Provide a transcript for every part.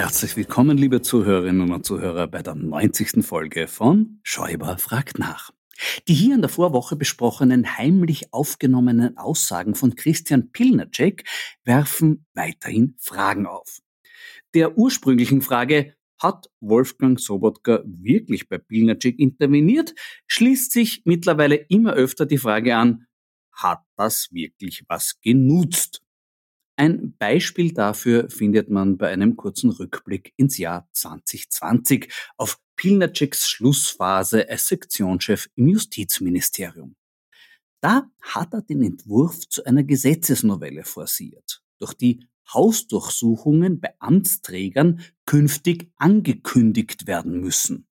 Herzlich willkommen, liebe Zuhörerinnen und Zuhörer, bei der 90. Folge von Schäuber fragt nach. Die hier in der Vorwoche besprochenen heimlich aufgenommenen Aussagen von Christian Pilnacek werfen weiterhin Fragen auf. Der ursprünglichen Frage, hat Wolfgang Sobotka wirklich bei Pilnacek interveniert, schließt sich mittlerweile immer öfter die Frage an, hat das wirklich was genutzt? Ein Beispiel dafür findet man bei einem kurzen Rückblick ins Jahr 2020 auf Pilnaceks Schlussphase als Sektionschef im Justizministerium. Da hat er den Entwurf zu einer Gesetzesnovelle forciert, durch die Hausdurchsuchungen bei Amtsträgern künftig angekündigt werden müssen.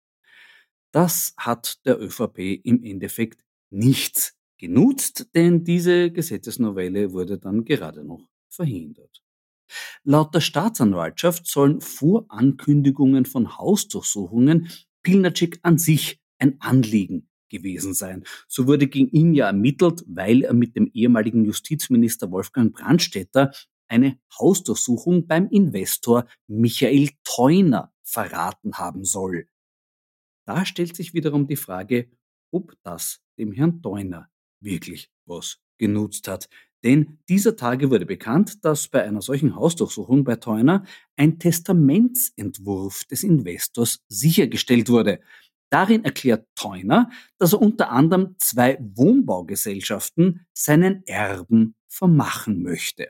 Das hat der ÖVP im Endeffekt nichts genutzt, denn diese Gesetzesnovelle wurde dann gerade noch verhindert. Laut der Staatsanwaltschaft sollen Vorankündigungen von Hausdurchsuchungen Pilnacek an sich ein Anliegen gewesen sein. So wurde gegen ihn ja ermittelt, weil er mit dem ehemaligen Justizminister Wolfgang Brandstätter eine Hausdurchsuchung beim Investor Michael Theuner verraten haben soll. Da stellt sich wiederum die Frage, ob das dem Herrn Theuner wirklich was genutzt hat. Denn dieser Tage wurde bekannt, dass bei einer solchen Hausdurchsuchung bei Theuner ein Testamentsentwurf des Investors sichergestellt wurde. Darin erklärt Theuner, dass er unter anderem zwei Wohnbaugesellschaften seinen Erben vermachen möchte.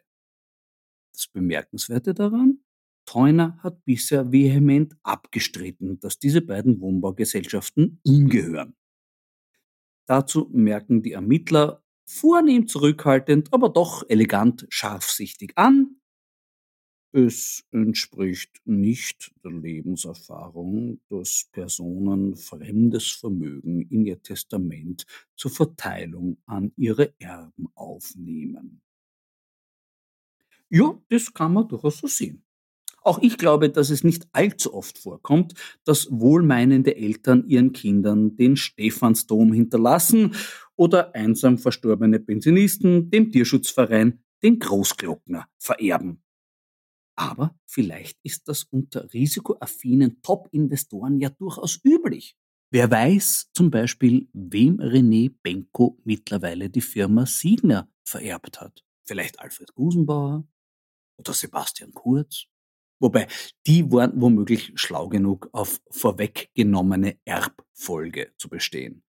Das Bemerkenswerte daran? Theuner hat bisher vehement abgestritten, dass diese beiden Wohnbaugesellschaften ihm gehören. Dazu merken die Ermittler vornehm zurückhaltend, aber doch elegant scharfsichtig an. Es entspricht nicht der Lebenserfahrung, dass Personen fremdes Vermögen in ihr Testament zur Verteilung an ihre Erben aufnehmen. Ja, das kann man durchaus so sehen. Auch ich glaube, dass es nicht allzu oft vorkommt, dass wohlmeinende Eltern ihren Kindern den Stephansdom hinterlassen oder einsam verstorbene Pensionisten dem Tierschutzverein den Großglockner vererben. Aber vielleicht ist das unter risikoaffinen Top-Investoren ja durchaus üblich. Wer weiß zum Beispiel, wem René Benko mittlerweile die Firma Siegner vererbt hat. Vielleicht Alfred Gusenbauer oder Sebastian Kurz Wobei, die waren womöglich schlau genug, auf vorweggenommene Erbfolge zu bestehen.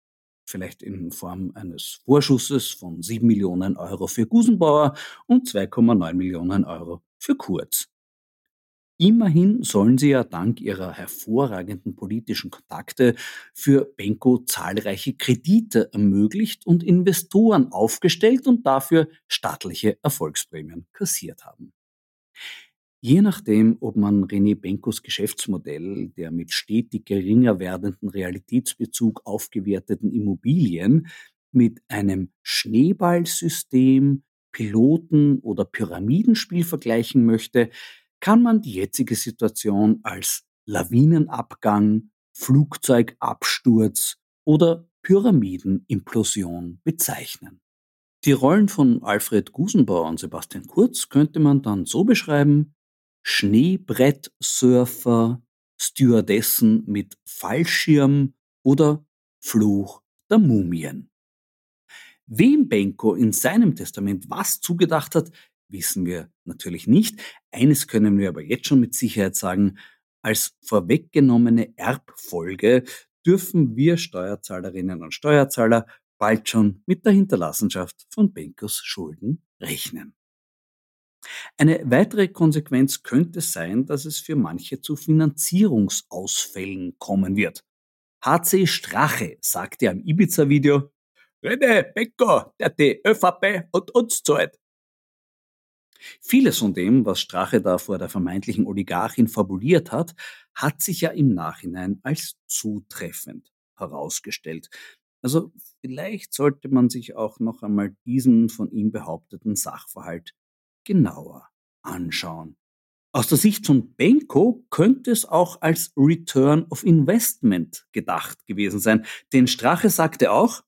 Vielleicht in Form eines Vorschusses von 7 Millionen Euro für Gusenbauer und 2,9 Millionen Euro für Kurz. Immerhin sollen sie ja dank ihrer hervorragenden politischen Kontakte für Benko zahlreiche Kredite ermöglicht und Investoren aufgestellt und dafür staatliche Erfolgsprämien kassiert haben. Je nachdem, ob man René Benkos Geschäftsmodell der mit stetig geringer werdenden Realitätsbezug aufgewerteten Immobilien mit einem Schneeballsystem, Piloten- oder Pyramidenspiel vergleichen möchte, kann man die jetzige Situation als Lawinenabgang, Flugzeugabsturz oder Pyramidenimplosion bezeichnen. Die Rollen von Alfred Gusenbauer und Sebastian Kurz könnte man dann so beschreiben, Schneebrettsurfer, Stewardessen mit Fallschirm oder Fluch der Mumien. Wem Benko in seinem Testament was zugedacht hat, wissen wir natürlich nicht. Eines können wir aber jetzt schon mit Sicherheit sagen, als vorweggenommene Erbfolge dürfen wir Steuerzahlerinnen und Steuerzahler bald schon mit der Hinterlassenschaft von Benkos Schulden rechnen. Eine weitere Konsequenz könnte sein, dass es für manche zu Finanzierungsausfällen kommen wird. HC Strache sagte im Ibiza-Video, René Benko, der die ÖVP und uns zahlt. Vieles von dem, was Strache da vor der vermeintlichen Oligarchin fabuliert hat, hat sich ja im Nachhinein als zutreffend herausgestellt. Also vielleicht sollte man sich auch noch einmal diesen von ihm behaupteten Sachverhalt genauer anschauen. Aus der Sicht von Benko könnte es auch als Return of Investment gedacht gewesen sein, denn Strache sagte auch,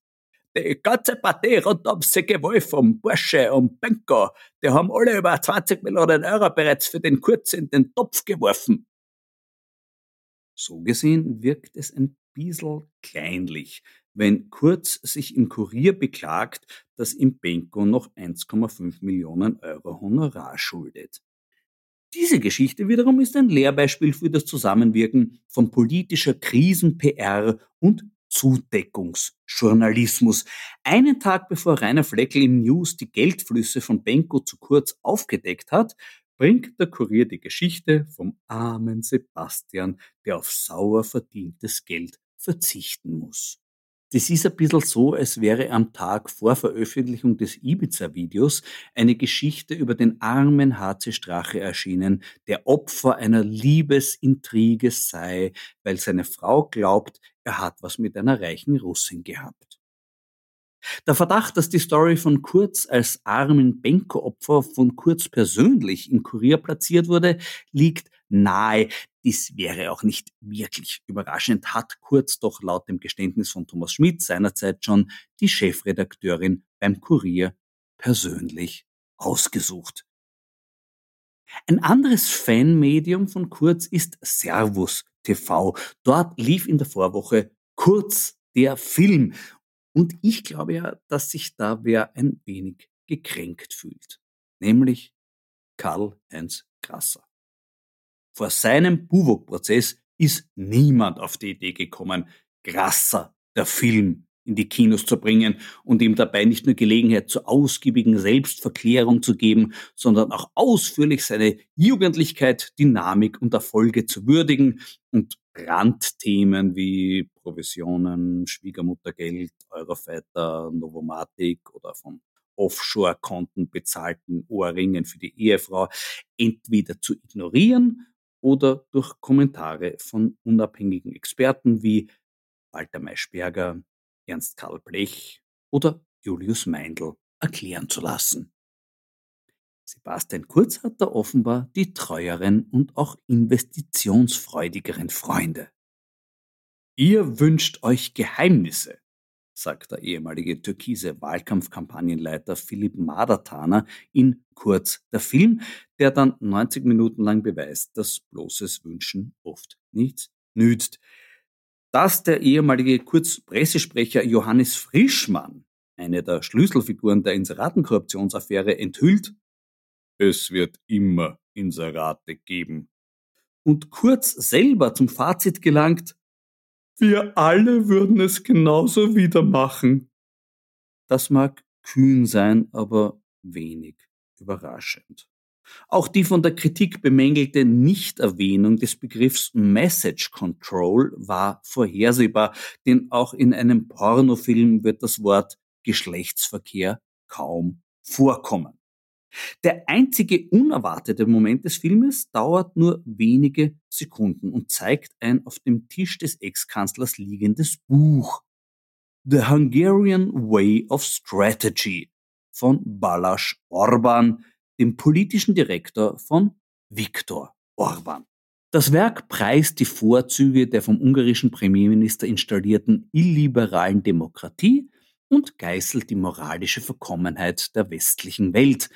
die ganze Partie rund um Sigi Wolf, um Porsche, um Benko, die haben alle über 20 Millionen Euro bereits für den Kurz in den Topf geworfen. So gesehen wirkt es ein bisschen kleinlich, wenn Kurz sich im Kurier beklagt, dass ihm Benko noch 1,5 Millionen Euro Honorar schuldet. Diese Geschichte wiederum ist ein Lehrbeispiel für das Zusammenwirken von politischer Krisen-PR und Zudeckungsjournalismus. Einen Tag bevor Rainer Fleckel im News die Geldflüsse von Benko zu kurz aufgedeckt hat, bringt der Kurier die Geschichte vom armen Sebastian, der auf sauer verdientes Geld verzichten muss. Das ist ein bisschen so, als wäre am Tag vor Veröffentlichung des Ibiza-Videos eine Geschichte über den armen HC Strache erschienen, der Opfer einer Liebesintrige sei, weil seine Frau glaubt, er hat was mit einer reichen Russin gehabt. Der Verdacht, dass die Story von Kurz als armen Benko-Opfer von Kurz persönlich im Kurier platziert wurde, liegt nahe. Dies wäre auch nicht wirklich überraschend, hat Kurz doch laut dem Geständnis von Thomas Schmidt seinerzeit schon die Chefredakteurin beim Kurier persönlich ausgesucht. Ein anderes Fanmedium von Kurz ist Servus TV. Dort lief in der Vorwoche Kurz der Film. Und ich glaube ja, dass sich da wer ein wenig gekränkt fühlt. Nämlich Karl-Heinz Grasser. Vor seinem Buwok-Prozess ist niemand auf die Idee gekommen, Grasser, der Film, in die Kinos zu bringen und ihm dabei nicht nur Gelegenheit zur ausgiebigen Selbstverklärung zu geben, sondern auch ausführlich seine Jugendlichkeit, Dynamik und Erfolge zu würdigen und Randthemen wie Provisionen, Schwiegermuttergeld, Eurofighter, Novomatic oder von Offshore-Konten bezahlten Ohrringen für die Ehefrau entweder zu ignorieren oder durch Kommentare von unabhängigen Experten wie Walter Maischberger, Ernst Karl Blech oder Julius Meindl erklären zu lassen. Sebastian Kurz hat da offenbar die treueren und auch investitionsfreudigeren Freunde. Ihr wünscht euch Geheimnisse, sagt der ehemalige türkise Wahlkampfkampagnenleiter Philipp Madertaner in Kurz der Film, der dann 90 Minuten lang beweist, dass bloßes Wünschen oft nichts nützt. Dass der ehemalige Kurz-Pressesprecher Johannes Frischmann, eine der Schlüsselfiguren der Inseratenkorruptionsaffäre, enthüllt, es wird immer Inserate geben. Und Kurz selber zum Fazit gelangt, wir alle würden es genauso wieder machen. Das mag kühn sein, aber wenig überraschend. Auch die von der Kritik bemängelte Nichterwähnung des Begriffs Message Control war vorhersehbar, denn auch in einem Pornofilm wird das Wort Geschlechtsverkehr kaum vorkommen. Der einzige unerwartete Moment des Filmes dauert nur wenige Sekunden und zeigt ein auf dem Tisch des Ex-Kanzlers liegendes Buch. The Hungarian Way of Strategy von Balázs Orban, dem politischen Direktor von Viktor Orban. Das Werk preist die Vorzüge der vom ungarischen Premierminister installierten illiberalen Demokratie und geißelt die moralische Verkommenheit der westlichen Welt.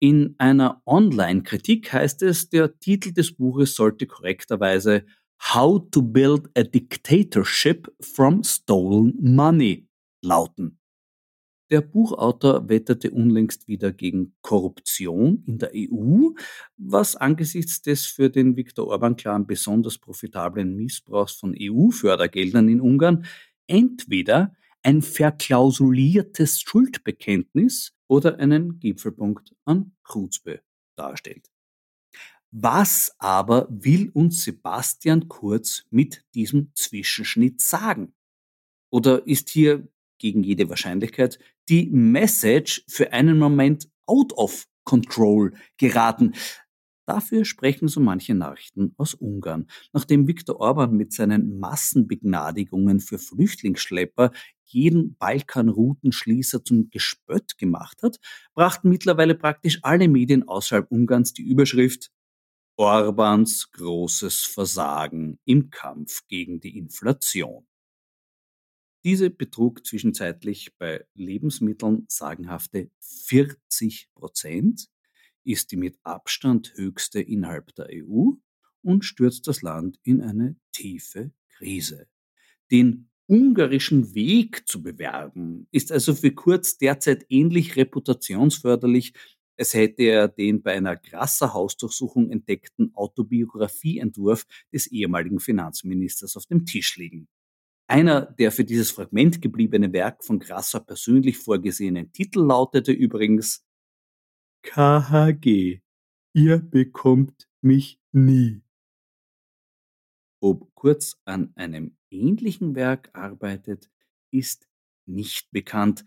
In einer Online-Kritik heißt es, der Titel des Buches sollte korrekterweise How to Build a Dictatorship from Stolen Money lauten. Der Buchautor wetterte unlängst wieder gegen Korruption in der EU, was angesichts des für den Viktor Orban-Clan besonders profitablen Missbrauchs von EU-Fördergeldern in Ungarn entweder ein verklausuliertes Schuldbekenntnis oder einen Gipfelpunkt an Chutzpe darstellt. Was aber will uns Sebastian Kurz mit diesem Zwischenschnitt sagen? Oder ist hier gegen jede Wahrscheinlichkeit die Message für einen Moment out of control geraten. Dafür sprechen so manche Nachrichten aus Ungarn. Nachdem Viktor Orban mit seinen Massenbegnadigungen für Flüchtlingsschlepper jeden Balkanroutenschließer zum Gespött gemacht hat, brachten mittlerweile praktisch alle Medien außerhalb Ungarns die Überschrift Orbans großes Versagen im Kampf gegen die Inflation. Diese betrug zwischenzeitlich bei Lebensmitteln sagenhafte 40 Prozent, ist die mit Abstand höchste innerhalb der EU und stürzt das Land in eine tiefe Krise. Den ungarischen Weg zu bewerben, ist also für Kurz derzeit ähnlich reputationsförderlich, als hätte er den bei einer Grasser Hausdurchsuchung entdeckten Autobiografieentwurf des ehemaligen Finanzministers auf dem Tisch liegen. Einer der für dieses Fragment gebliebene Werk von Grasser persönlich vorgesehenen Titel lautete übrigens KHG, ihr bekommt mich nie. Ob Kurz an einem ähnlichen Werk arbeitet, ist nicht bekannt.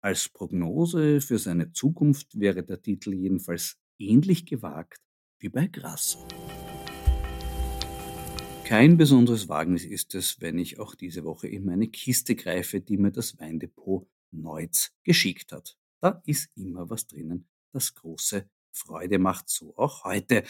Als Prognose für seine Zukunft wäre der Titel jedenfalls ähnlich gewagt wie bei Grasser. Kein besonderes Wagnis ist es, wenn ich auch diese Woche in meine Kiste greife, die mir das Weindepot Neutz geschickt hat. Da ist immer was drinnen, das große Freude macht, so auch heute.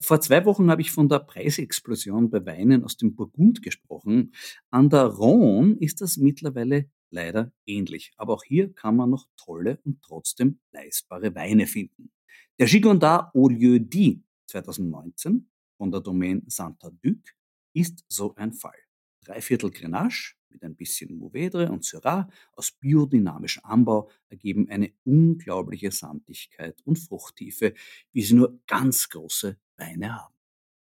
Vor zwei Wochen habe ich von der Preisexplosion bei Weinen aus dem Burgund gesprochen. An der Rhone ist das mittlerweile leider ähnlich. Aber auch hier kann man noch tolle und trotzdem leistbare Weine finden. Der Gigondard Au lieu dit 2019 von der Domaine Santa Duc ist so ein Fall. Dreiviertel Grenache mit ein bisschen Mourvedre und Syrah aus biodynamischem Anbau ergeben eine unglaubliche Sandigkeit und Fruchttiefe, wie sie nur ganz große Weine haben.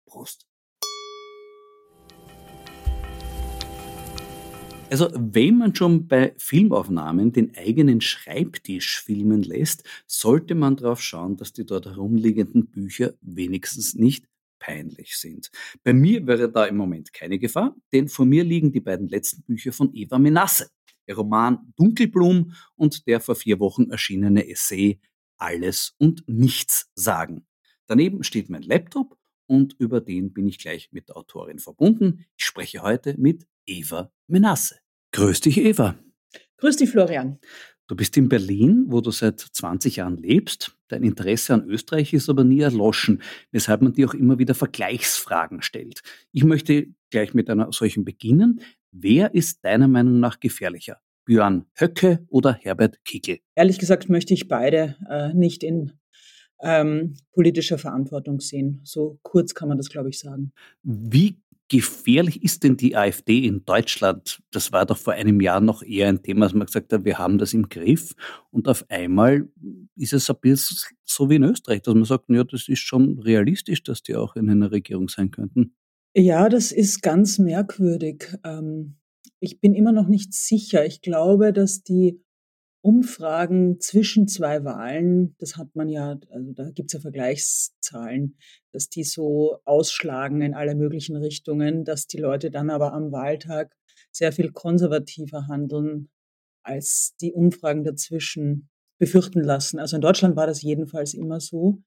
Prost! Also wenn man schon bei Filmaufnahmen den eigenen Schreibtisch filmen lässt, sollte man darauf schauen, dass die dort herumliegenden Bücher wenigstens nicht peinlich sind. Bei mir wäre da im Moment keine Gefahr, denn vor mir liegen die beiden letzten Bücher von Eva Menasse, der Roman Dunkelblum und der vor vier Wochen erschienene Essay Alles und Nichts sagen. Daneben steht mein Laptop und über den bin ich gleich mit der Autorin verbunden. Ich spreche heute mit Eva Menasse. Grüß dich, Eva. Grüß dich, Florian. Du bist in Berlin, wo du seit 20 Jahren lebst. Dein Interesse an Österreich ist aber nie erloschen, weshalb man dir auch immer wieder Vergleichsfragen stellt. Ich möchte gleich mit einer solchen beginnen. Wer ist deiner Meinung nach gefährlicher? Björn Höcke oder Herbert Kickel? Ehrlich gesagt möchte ich beide äh, nicht in ähm, politischer Verantwortung sehen. So kurz kann man das, glaube ich, sagen. Wie gefährlich ist denn die AfD in Deutschland? Das war doch vor einem Jahr noch eher ein Thema, dass man gesagt hat, wir haben das im Griff. Und auf einmal ist es ein bisschen so wie in Österreich, dass man sagt, ja, das ist schon realistisch, dass die auch in einer Regierung sein könnten. Ja, das ist ganz merkwürdig. Ähm, ich bin immer noch nicht sicher. Ich glaube, dass die Umfragen zwischen zwei Wahlen, das hat man ja, also da gibt es ja Vergleichszahlen, dass die so ausschlagen in alle möglichen Richtungen, dass die Leute dann aber am Wahltag sehr viel konservativer handeln, als die Umfragen dazwischen befürchten lassen. Also in Deutschland war das jedenfalls immer so.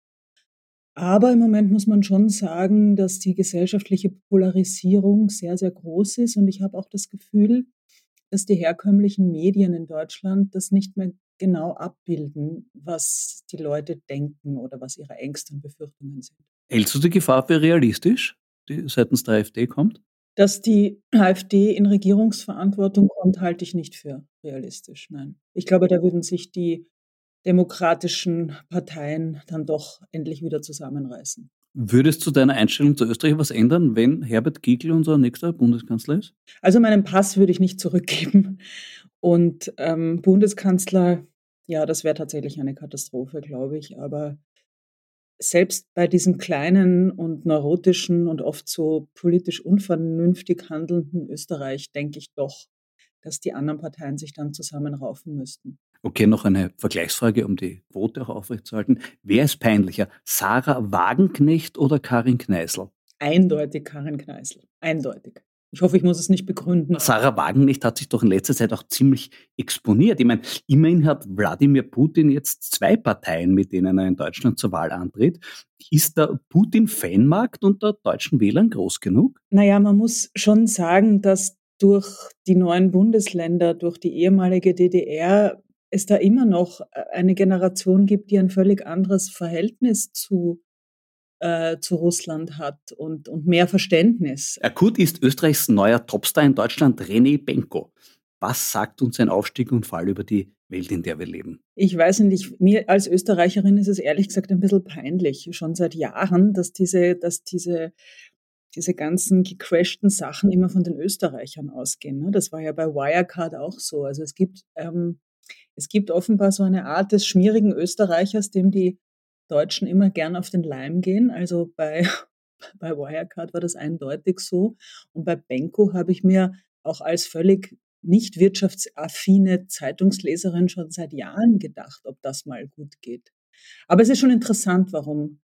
Aber im Moment muss man schon sagen, dass die gesellschaftliche Polarisierung sehr, sehr groß ist. Und ich habe auch das Gefühl, dass die herkömmlichen Medien in Deutschland das nicht mehr genau abbilden, was die Leute denken oder was ihre Ängste und Befürchtungen sind. Hältst du die Gefahr für realistisch, die seitens der AfD kommt? Dass die AfD in Regierungsverantwortung kommt, halte ich nicht für realistisch. Nein. Ich glaube, da würden sich die demokratischen Parteien dann doch endlich wieder zusammenreißen. Würdest du deiner Einstellung zu Österreich was ändern, wenn Herbert Kickl unser nächster Bundeskanzler ist? Also meinen Pass würde ich nicht zurückgeben. Und ähm, Bundeskanzler, ja, das wäre tatsächlich eine Katastrophe, glaube ich. Aber selbst bei diesem kleinen und neurotischen und oft so politisch unvernünftig handelnden Österreich denke ich doch, dass die anderen Parteien sich dann zusammenraufen müssten. Okay, noch eine Vergleichsfrage, um die Quote auch aufrechtzuerhalten. Wer ist peinlicher, Sarah Wagenknecht oder Karin Kneißl? Eindeutig Karin Kneißl. Eindeutig. Ich hoffe, ich muss es nicht begründen. Sarah Wagenknecht hat sich doch in letzter Zeit auch ziemlich exponiert. Ich meine, immerhin hat Wladimir Putin jetzt zwei Parteien, mit denen er in Deutschland zur Wahl antritt. Ist der Putin-Fanmarkt unter deutschen Wählern groß genug? Naja, man muss schon sagen, dass durch die neuen Bundesländer, durch die ehemalige DDR es da immer noch äh, eine Generation gibt, die ein völlig anderes Verhältnis zu, äh, zu Russland hat und, und mehr Verständnis. Akut ist Österreichs neuer Topstar in Deutschland René Benko. Was sagt uns ein Aufstieg und Fall über die Welt, in der wir leben? Ich weiß nicht, mir als Österreicherin ist es ehrlich gesagt ein bisschen peinlich, schon seit Jahren, dass diese, dass diese diese ganzen gecrashten Sachen immer von den Österreichern ausgehen. Ne? Das war ja bei Wirecard auch so. Also es gibt ähm, es gibt offenbar so eine Art des schmierigen Österreichers, dem die Deutschen immer gern auf den Leim gehen. Also bei, bei Wirecard war das eindeutig so. Und bei Benko habe ich mir auch als völlig nicht wirtschaftsaffine Zeitungsleserin schon seit Jahren gedacht, ob das mal gut geht. Aber es ist schon interessant, warum,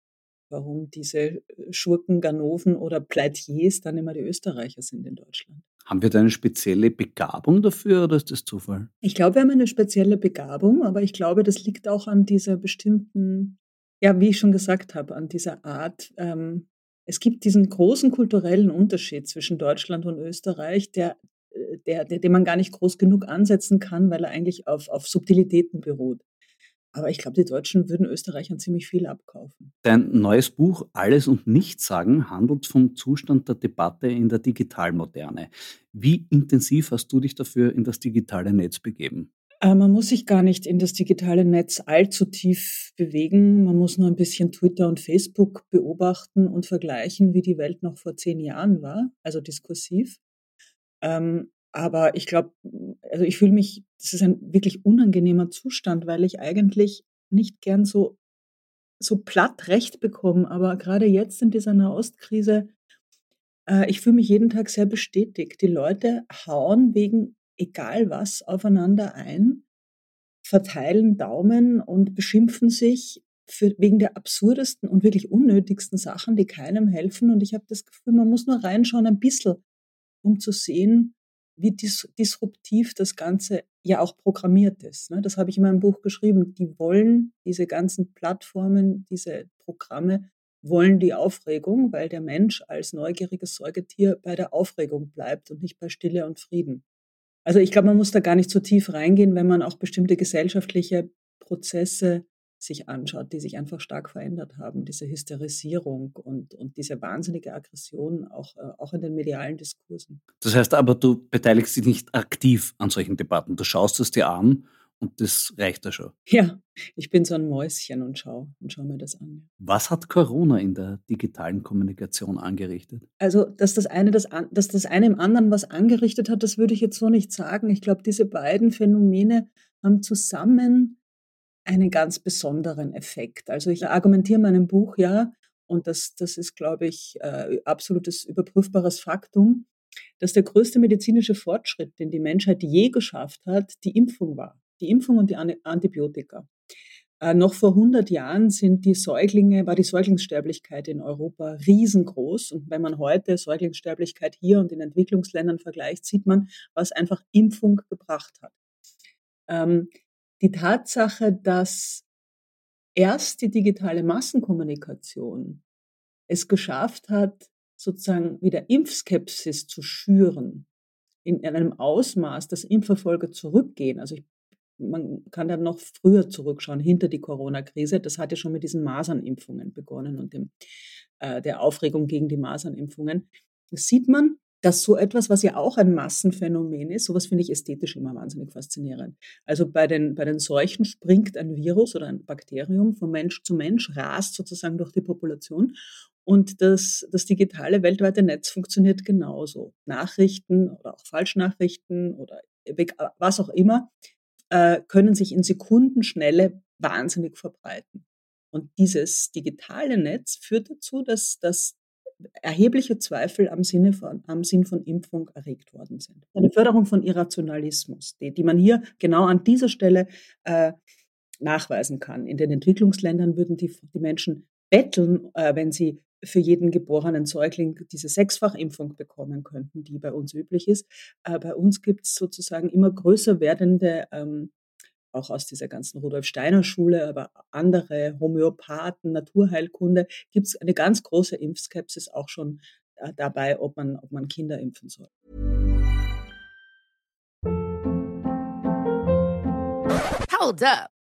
warum diese Schurken, Ganoven oder Pleitiers dann immer die Österreicher sind in Deutschland. Haben wir da eine spezielle Begabung dafür oder ist das Zufall? Ich glaube, wir haben eine spezielle Begabung, aber ich glaube, das liegt auch an dieser bestimmten, ja, wie ich schon gesagt habe, an dieser Art. Ähm, es gibt diesen großen kulturellen Unterschied zwischen Deutschland und Österreich, der, äh, der, der, den man gar nicht groß genug ansetzen kann, weil er eigentlich auf, auf Subtilitäten beruht. Aber ich glaube, die Deutschen würden Österreichern ziemlich viel abkaufen. Dein neues Buch Alles und Nichts sagen handelt vom Zustand der Debatte in der Digitalmoderne. Wie intensiv hast du dich dafür in das digitale Netz begeben? Äh, man muss sich gar nicht in das digitale Netz allzu tief bewegen. Man muss nur ein bisschen Twitter und Facebook beobachten und vergleichen, wie die Welt noch vor zehn Jahren war, also diskursiv. Ähm, aber ich glaube, also ich fühle mich, das ist ein wirklich unangenehmer Zustand, weil ich eigentlich nicht gern so, so platt Recht bekomme. Aber gerade jetzt in dieser Nahostkrise, äh, ich fühle mich jeden Tag sehr bestätigt. Die Leute hauen wegen egal was aufeinander ein, verteilen Daumen und beschimpfen sich für, wegen der absurdesten und wirklich unnötigsten Sachen, die keinem helfen. Und ich habe das Gefühl, man muss nur reinschauen ein bisschen, um zu sehen, wie dis disruptiv das Ganze ja auch programmiert ist. Ne? Das habe ich in meinem Buch geschrieben. Die wollen, diese ganzen Plattformen, diese Programme, wollen die Aufregung, weil der Mensch als neugieriges Säugetier bei der Aufregung bleibt und nicht bei Stille und Frieden. Also ich glaube, man muss da gar nicht so tief reingehen, wenn man auch bestimmte gesellschaftliche Prozesse sich anschaut, die sich einfach stark verändert haben. Diese Hysterisierung und, und diese wahnsinnige Aggression auch, äh, auch in den medialen Diskursen. Das heißt aber, du beteiligst dich nicht aktiv an solchen Debatten. Du schaust es dir an und das reicht da schon. Ja, ich bin so ein Mäuschen und schaue und schau mir das an. Was hat Corona in der digitalen Kommunikation angerichtet? Also, dass das eine, das, dass das eine im anderen was angerichtet hat, das würde ich jetzt so nicht sagen. Ich glaube, diese beiden Phänomene haben zusammen einen ganz besonderen Effekt. Also ich argumentiere in meinem Buch ja, und das, das ist, glaube ich, äh, absolutes überprüfbares Faktum, dass der größte medizinische Fortschritt, den die Menschheit je geschafft hat, die Impfung war. die Impfung und die Antibiotika. Äh, noch vor 100 Jahren sind die Säuglinge, war die Säuglingssterblichkeit in Europa riesengroß. Und wenn man heute Säuglingssterblichkeit hier und in Entwicklungsländern vergleicht, sieht man, was einfach Impfung gebracht hat. Ähm, die Tatsache, dass erst die digitale Massenkommunikation es geschafft hat, sozusagen wieder Impfskepsis zu schüren, in einem Ausmaß, dass Impferfolge zurückgehen. Also ich man kann dann noch früher zurückschauen, hinter die Corona-Krise. Das hat ja schon mit diesen Masernimpfungen begonnen und dem, äh, der Aufregung gegen die Masernimpfungen. Das sieht man, dass so etwas, was ja auch ein Massenphänomen ist, sowas finde ich ästhetisch immer wahnsinnig faszinierend. Also bei den, bei den Seuchen springt ein Virus oder ein Bakterium von Mensch zu Mensch, rast sozusagen durch die Population und das, das digitale weltweite Netz funktioniert genauso. Nachrichten oder auch Falschnachrichten oder was auch immer äh, können sich in Sekundenschnelle wahnsinnig verbreiten. Und dieses digitale Netz führt dazu, dass, dass erhebliche Zweifel am, Sinne von, am Sinn von Impfung erregt worden sind. Eine Förderung von Irrationalismus, die, die man hier genau an dieser Stelle äh, nachweisen kann. In den Entwicklungsländern würden die, die Menschen betteln, äh, wenn sie für jeden geborenen Säugling diese Sechsfachimpfung bekommen könnten, die bei uns üblich ist. Äh, bei uns gibt es sozusagen immer größer werdende, ähm, auch aus dieser ganzen Rudolf Steiner Schule, aber andere Homöopathen, Naturheilkunde, gibt es eine ganz große Impfskepsis auch schon äh, dabei, ob man, ob man Kinder impfen soll. Hold up.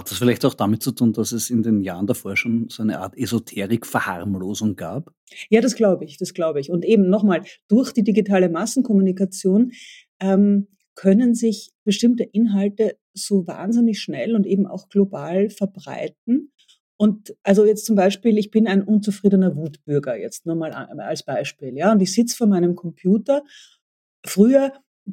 Hat das vielleicht auch damit zu tun, dass es in den Jahren davor schon so eine Art Esoterik-Verharmlosung gab? Ja, das glaube ich, das glaube ich. Und eben nochmal, durch die digitale Massenkommunikation ähm, können sich bestimmte Inhalte so wahnsinnig schnell und eben auch global verbreiten. Und also jetzt zum Beispiel, ich bin ein unzufriedener Wutbürger, jetzt nur mal als Beispiel, ja, und ich sitze vor meinem Computer. Früher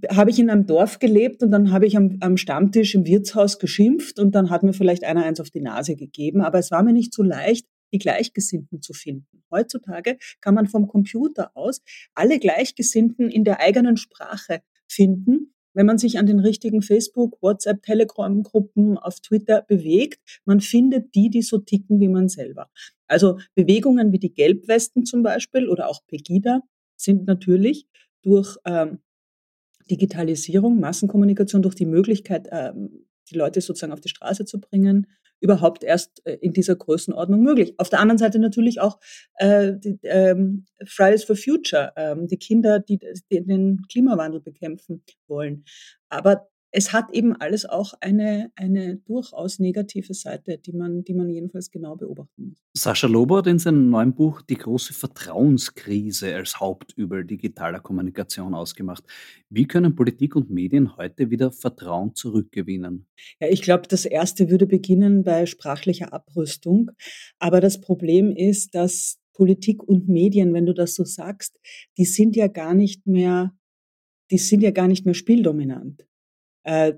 habe ich in einem Dorf gelebt und dann habe ich am, am, Stammtisch im Wirtshaus geschimpft und dann hat mir vielleicht einer eins auf die Nase gegeben, aber es war mir nicht so leicht, die Gleichgesinnten zu finden. Heutzutage kann man vom Computer aus alle Gleichgesinnten in der eigenen Sprache finden, wenn man sich an den richtigen Facebook, WhatsApp, Telegram-Gruppen auf Twitter bewegt. Man findet die, die so ticken wie man selber. Also Bewegungen wie die Gelbwesten zum Beispiel oder auch Pegida sind natürlich durch ähm, Digitalisierung, Massenkommunikation, durch die Möglichkeit, ähm, die Leute sozusagen auf die Straße zu bringen, überhaupt erst äh, in dieser Größenordnung möglich. Auf der anderen Seite natürlich auch äh, ähm, Fridays for Future, ähm, die Kinder, die den Klimawandel bekämpfen wollen. Aber es hat eben alles auch eine, eine durchaus negative Seite, die man, die man jedenfalls genau beobachten muss. Sascha Lobo hat in seinem neuen Buch die große Vertrauenskrise als Hauptübel digitaler Kommunikation ausgemacht. Wie können Politik und Medien heute wieder Vertrauen zurückgewinnen? Ja, ich glaube, das erste würde beginnen bei sprachlicher Abrüstung. Aber das Problem ist, dass Politik und Medien, wenn du das so sagst, die sind ja gar nicht mehr, die sind ja gar nicht mehr spieldominant. Äh,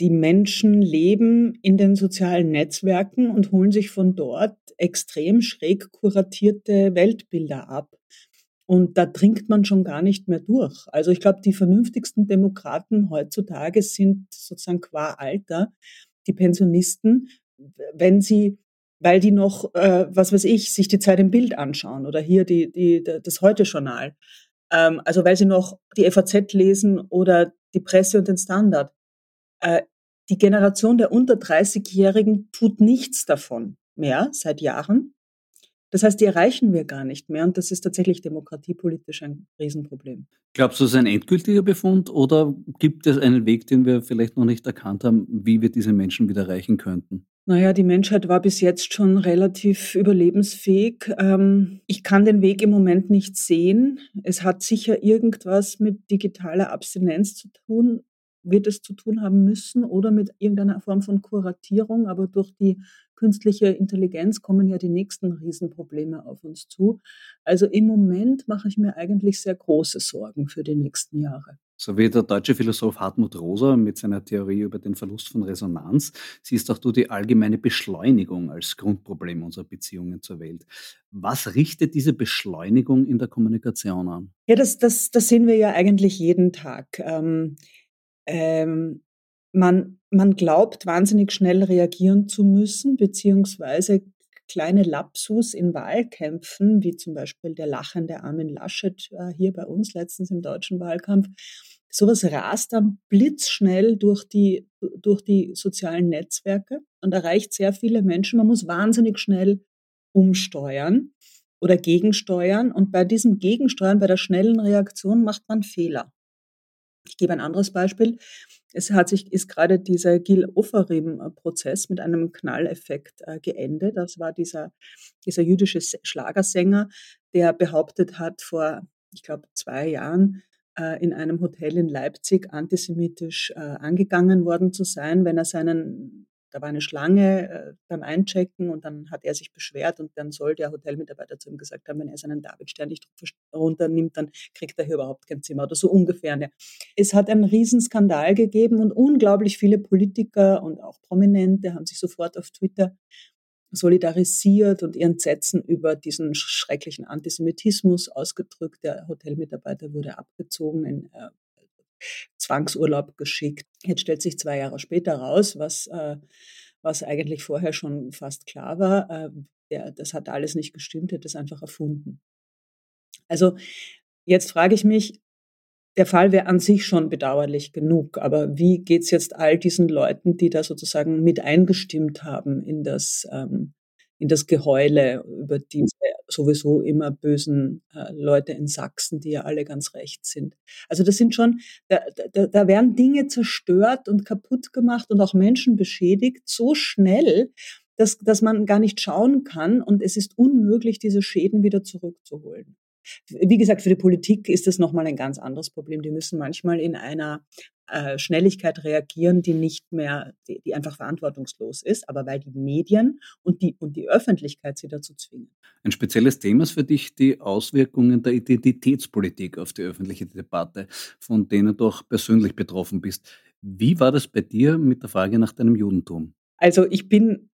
die Menschen leben in den sozialen Netzwerken und holen sich von dort extrem schräg kuratierte Weltbilder ab. Und da dringt man schon gar nicht mehr durch. Also ich glaube, die vernünftigsten Demokraten heutzutage sind sozusagen qua Alter die Pensionisten, wenn sie, weil die noch, äh, was weiß ich, sich die Zeit im Bild anschauen oder hier die, die, das Heute-Journal. Ähm, also weil sie noch die FAZ lesen oder die Presse und den Standard. Äh, die Generation der unter 30-Jährigen tut nichts davon mehr seit Jahren. Das heißt, die erreichen wir gar nicht mehr und das ist tatsächlich demokratiepolitisch ein Riesenproblem. Glaubst du, es ist ein endgültiger Befund oder gibt es einen Weg, den wir vielleicht noch nicht erkannt haben, wie wir diese Menschen wieder erreichen könnten? Naja, die Menschheit war bis jetzt schon relativ überlebensfähig. Ähm, ich kann den Weg im Moment nicht sehen. Es hat sicher irgendwas mit digitaler Abstinenz zu tun wird es zu tun haben müssen oder mit irgendeiner Form von Kuratierung. Aber durch die künstliche Intelligenz kommen ja die nächsten Riesenprobleme auf uns zu. Also im Moment mache ich mir eigentlich sehr große Sorgen für die nächsten Jahre. So wie der deutsche Philosoph Hartmut Rosa mit seiner Theorie über den Verlust von Resonanz siehst auch du die allgemeine Beschleunigung als Grundproblem unserer Beziehungen zur Welt. Was richtet diese Beschleunigung in der Kommunikation an? Ja, das, das, das sehen wir ja eigentlich jeden Tag. Ähm, ähm, man, man glaubt, wahnsinnig schnell reagieren zu müssen, beziehungsweise kleine Lapsus in Wahlkämpfen, wie zum Beispiel der lachende Armin Laschet äh, hier bei uns letztens im deutschen Wahlkampf, sowas rast dann blitzschnell durch die, durch die sozialen Netzwerke und erreicht sehr viele Menschen. Man muss wahnsinnig schnell umsteuern oder gegensteuern. Und bei diesem Gegensteuern, bei der schnellen Reaktion macht man Fehler. Ich gebe ein anderes Beispiel. Es hat sich, ist gerade dieser Gil Ofarim-Prozess mit einem Knalleffekt äh, geendet. Das war dieser, dieser jüdische Schlagersänger, der behauptet hat, vor, ich glaube, zwei Jahren, äh, in einem Hotel in Leipzig antisemitisch äh, angegangen worden zu sein, wenn er seinen da war eine Schlange äh, beim Einchecken und dann hat er sich beschwert und dann soll der Hotelmitarbeiter zu ihm gesagt haben, wenn er seinen Davidstern nicht runternimmt, dann kriegt er hier überhaupt kein Zimmer oder so ungefähr. Ne? Es hat einen Riesenskandal gegeben und unglaublich viele Politiker und auch Prominente haben sich sofort auf Twitter solidarisiert und ihren Sätzen über diesen schrecklichen Antisemitismus ausgedrückt. Der Hotelmitarbeiter wurde abgezogen in äh, Zwangsurlaub geschickt. Jetzt stellt sich zwei Jahre später raus, was, äh, was eigentlich vorher schon fast klar war. Äh, der, das hat alles nicht gestimmt, er hat das einfach erfunden. Also jetzt frage ich mich, der Fall wäre an sich schon bedauerlich genug, aber wie geht's jetzt all diesen Leuten, die da sozusagen mit eingestimmt haben in das, ähm, in das Geheule über diese sowieso immer bösen äh, Leute in Sachsen, die ja alle ganz recht sind. Also das sind schon, da, da, da werden Dinge zerstört und kaputt gemacht und auch Menschen beschädigt, so schnell, dass, dass man gar nicht schauen kann und es ist unmöglich, diese Schäden wieder zurückzuholen. Wie gesagt, für die Politik ist das nochmal ein ganz anderes Problem. Die müssen manchmal in einer äh, Schnelligkeit reagieren, die nicht mehr, die, die, einfach verantwortungslos ist, aber weil die Medien und die, und die Öffentlichkeit sie dazu zwingen. Ein spezielles Thema ist für dich die Auswirkungen der Identitätspolitik auf die öffentliche Debatte, von denen du auch persönlich betroffen bist. Wie war das bei dir mit der Frage nach deinem Judentum? Also ich bin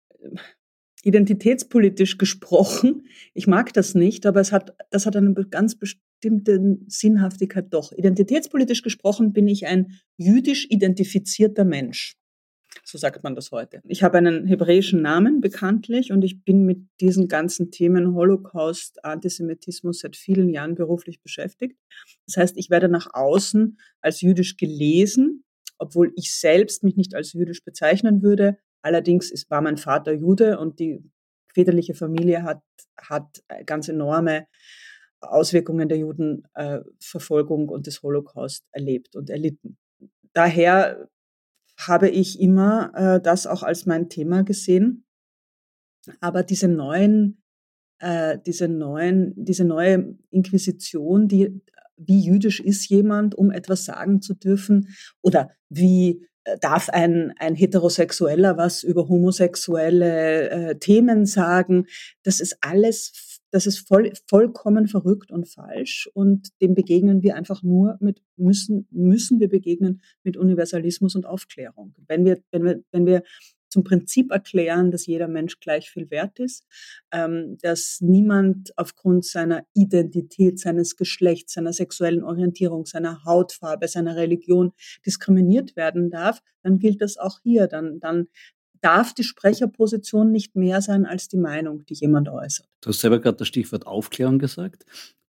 identitätspolitisch gesprochen, ich mag das nicht, aber es hat, das hat eine ganz bestimmte Sinnhaftigkeit doch. Identitätspolitisch gesprochen bin ich ein jüdisch identifizierter Mensch. So sagt man das heute. Ich habe einen hebräischen Namen bekanntlich und ich bin mit diesen ganzen Themen Holocaust, Antisemitismus seit vielen Jahren beruflich beschäftigt. Das heißt, ich werde nach außen als jüdisch gelesen, obwohl ich selbst mich nicht als jüdisch bezeichnen würde. Allerdings ist, war mein Vater Jude und die väterliche Familie hat, hat ganz enorme Auswirkungen der Judenverfolgung äh, und des Holocaust erlebt und erlitten. Daher habe ich immer äh, das auch als mein Thema gesehen. Aber diese neuen, äh, diese neuen, diese neue Inquisition, die wie jüdisch ist jemand, um etwas sagen zu dürfen, oder wie darf ein, ein Heterosexueller was über homosexuelle äh, Themen sagen? Das ist alles, das ist voll, vollkommen verrückt und falsch und dem begegnen wir einfach nur mit, müssen, müssen wir begegnen mit Universalismus und Aufklärung. Wenn wir, wenn wir, wenn wir zum Prinzip erklären, dass jeder Mensch gleich viel wert ist, ähm, dass niemand aufgrund seiner Identität, seines Geschlechts, seiner sexuellen Orientierung, seiner Hautfarbe, seiner Religion diskriminiert werden darf, dann gilt das auch hier. Dann, dann darf die Sprecherposition nicht mehr sein als die Meinung, die jemand äußert. Du hast selber gerade das Stichwort Aufklärung gesagt.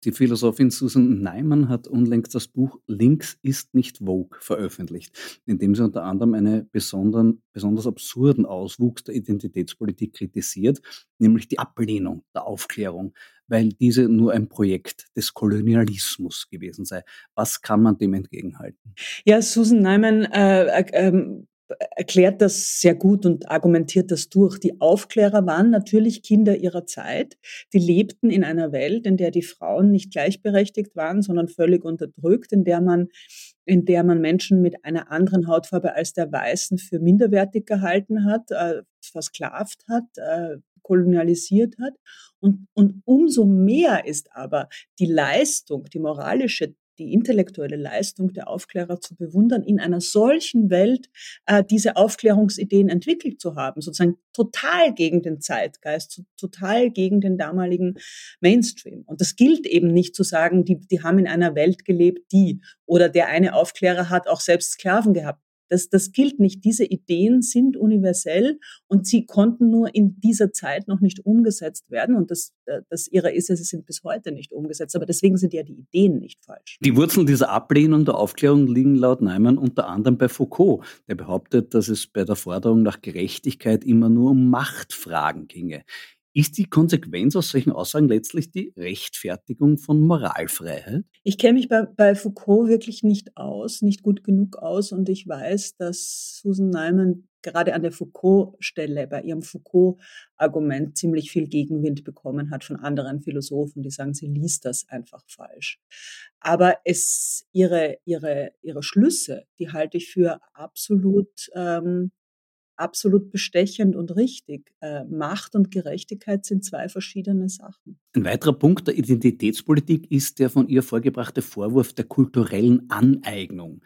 Die Philosophin Susan Neiman hat unlängst das Buch Links ist nicht Vogue veröffentlicht, in dem sie unter anderem einen besonders absurden Auswuchs der Identitätspolitik kritisiert, nämlich die Ablehnung der Aufklärung, weil diese nur ein Projekt des Kolonialismus gewesen sei. Was kann man dem entgegenhalten? Ja, Susan Neiman äh, äh, erklärt das sehr gut und argumentiert das durch. Die Aufklärer waren natürlich Kinder ihrer Zeit. Die lebten in einer Welt, in der die Frauen nicht gleichberechtigt waren, sondern völlig unterdrückt, in der man in der man Menschen mit einer anderen Hautfarbe als der Weißen für minderwertig gehalten hat, äh, versklavt hat, äh, kolonialisiert hat. Und, und umso mehr ist aber die Leistung, die moralische die intellektuelle Leistung der Aufklärer zu bewundern, in einer solchen Welt äh, diese Aufklärungsideen entwickelt zu haben, sozusagen total gegen den Zeitgeist, total gegen den damaligen Mainstream. Und das gilt eben nicht zu sagen, die, die haben in einer Welt gelebt, die oder der eine Aufklärer hat auch selbst Sklaven gehabt. Das, das gilt nicht. Diese Ideen sind universell und sie konnten nur in dieser Zeit noch nicht umgesetzt werden. Und das, äh, das ihre ist, sie sind bis heute nicht umgesetzt. Aber deswegen sind ja die Ideen nicht falsch. Die Wurzeln dieser Ablehnung der Aufklärung liegen laut Neumann unter anderem bei Foucault, der behauptet, dass es bei der Forderung nach Gerechtigkeit immer nur um Machtfragen ginge. Ist die Konsequenz aus solchen Aussagen letztlich die Rechtfertigung von Moralfreiheit? Ich kenne mich bei, bei, Foucault wirklich nicht aus, nicht gut genug aus und ich weiß, dass Susan Neumann gerade an der Foucault-Stelle bei ihrem Foucault-Argument ziemlich viel Gegenwind bekommen hat von anderen Philosophen, die sagen, sie liest das einfach falsch. Aber es, ihre, ihre, ihre Schlüsse, die halte ich für absolut ähm, absolut bestechend und richtig. Äh, Macht und Gerechtigkeit sind zwei verschiedene Sachen. Ein weiterer Punkt der Identitätspolitik ist der von ihr vorgebrachte Vorwurf der kulturellen Aneignung.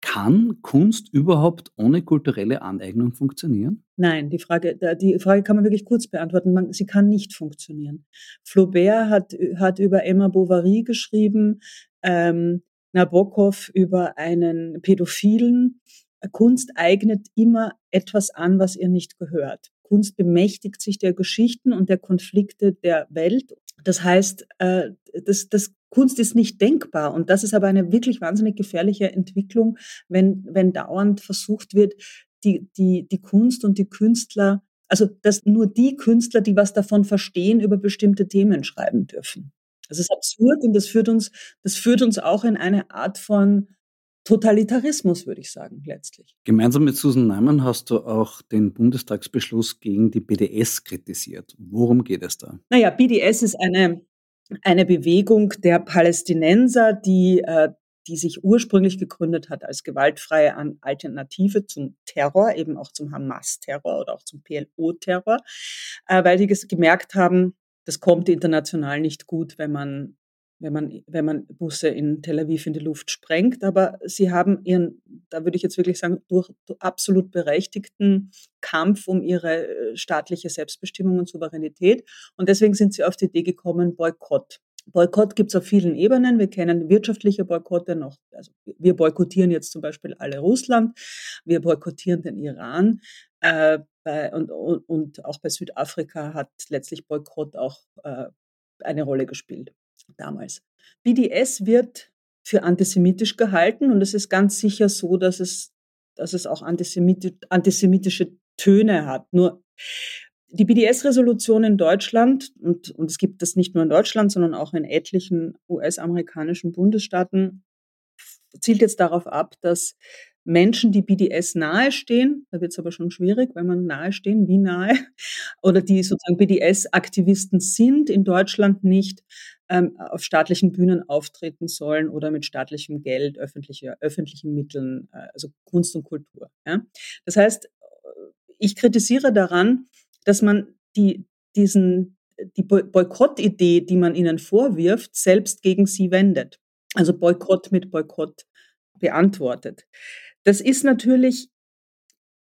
Kann Kunst überhaupt ohne kulturelle Aneignung funktionieren? Nein, die Frage, die Frage kann man wirklich kurz beantworten. sie kann nicht funktionieren. Flaubert hat, hat über Emma Bovary geschrieben, ähm, Nabokov über einen Pädophilen. Kunst eignet immer etwas an, was ihr nicht gehört. Kunst bemächtigt sich der Geschichten und der Konflikte der Welt. Das heißt, äh, das, das Kunst ist nicht denkbar. Und das ist aber eine wirklich wahnsinnig gefährliche Entwicklung, wenn, wenn dauernd versucht wird, die, die, die Kunst und die Künstler, also dass nur die Künstler, die was davon verstehen, über bestimmte Themen schreiben dürfen. Das ist absurd und das führt uns, das führt uns auch in eine Art von Totalitarismus, würde ich sagen, letztlich. Gemeinsam mit Susan Neumann hast du auch den Bundestagsbeschluss gegen die BDS kritisiert. Worum geht es da? Naja, BDS ist eine, eine Bewegung der Palästinenser, die, äh, die sich ursprünglich gegründet hat als gewaltfreie Alternative zum Terror, eben auch zum Hamas-Terror oder auch zum PLO-Terror, äh, weil die gemerkt haben, das kommt international nicht gut, wenn man wenn man, wenn man Busse in Tel Aviv in die Luft sprengt. Aber sie haben ihren, da würde ich jetzt wirklich sagen, durch absolut berechtigten Kampf um ihre äh, staatliche Selbstbestimmung und Souveränität. Und deswegen sind sie auf die Idee gekommen, Boykott. Boykott gibt es auf vielen Ebenen. Wir kennen wirtschaftliche Boykotte noch. Also wir boykottieren jetzt zum Beispiel alle Russland. Wir boykottieren den Iran. Äh, bei, und, und, und, auch bei Südafrika hat letztlich Boykott auch äh, eine Rolle gespielt damals. BDS wird für antisemitisch gehalten und es ist ganz sicher so, dass es, dass es auch antisemitisch, antisemitische Töne hat. Nur die BDS-Resolution in Deutschland, und, und es gibt das nicht nur in Deutschland, sondern auch in etlichen US-amerikanischen Bundesstaaten, zielt jetzt darauf ab, dass Menschen, die BDS nahestehen, da wird es aber schon schwierig, weil man nahestehen, wie nahe, oder die sozusagen BDS-Aktivisten sind, in Deutschland nicht ähm, auf staatlichen Bühnen auftreten sollen oder mit staatlichem Geld, öffentliche, öffentlichen Mitteln, äh, also Kunst und Kultur. Ja? Das heißt, ich kritisiere daran, dass man die, diesen, die Boykottidee, die man ihnen vorwirft, selbst gegen sie wendet. Also Boykott mit Boykott beantwortet. Das ist natürlich